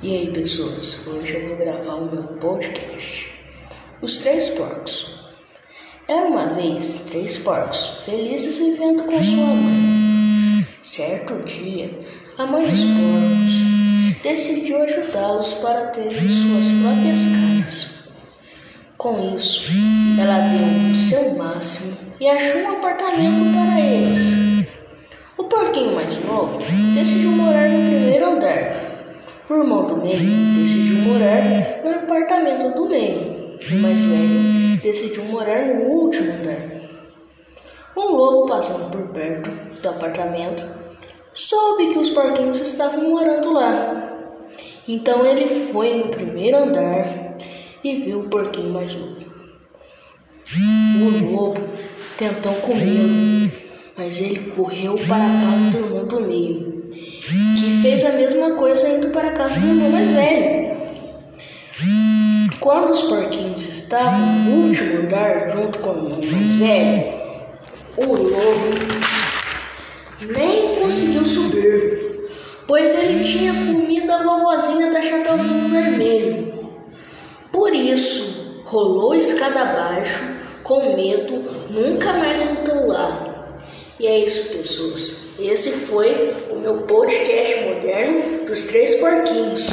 E aí, pessoas? Hoje eu vou gravar o meu podcast. Os Três Porcos. Era uma vez três porcos felizes vivendo com sua mãe. Certo dia, a mãe dos porcos decidiu ajudá-los para terem suas próprias casas. Com isso, ela deu o seu máximo e achou um apartamento para eles. O porquinho mais novo decidiu morar no primeiro andar o irmão do meio decidiu morar no apartamento do meio. O mais velho decidiu morar no último andar. Um lobo passando por perto do apartamento soube que os porquinhos estavam morando lá. Então ele foi no primeiro andar e viu o porquinho mais novo. O lobo tentou comê-lo, mas ele correu para a casa do irmão do meio mesma coisa indo para a casa do irmão mais velho. Quando os porquinhos estavam no último andar junto com o irmão mais velho, o lobo nem conseguiu subir, pois ele tinha comido a vovozinha da Chapeuzinho Vermelho. Por isso, rolou escada abaixo, com medo, nunca mais voltou lá. É isso, pessoas. Esse foi o meu podcast moderno dos Três Porquinhos.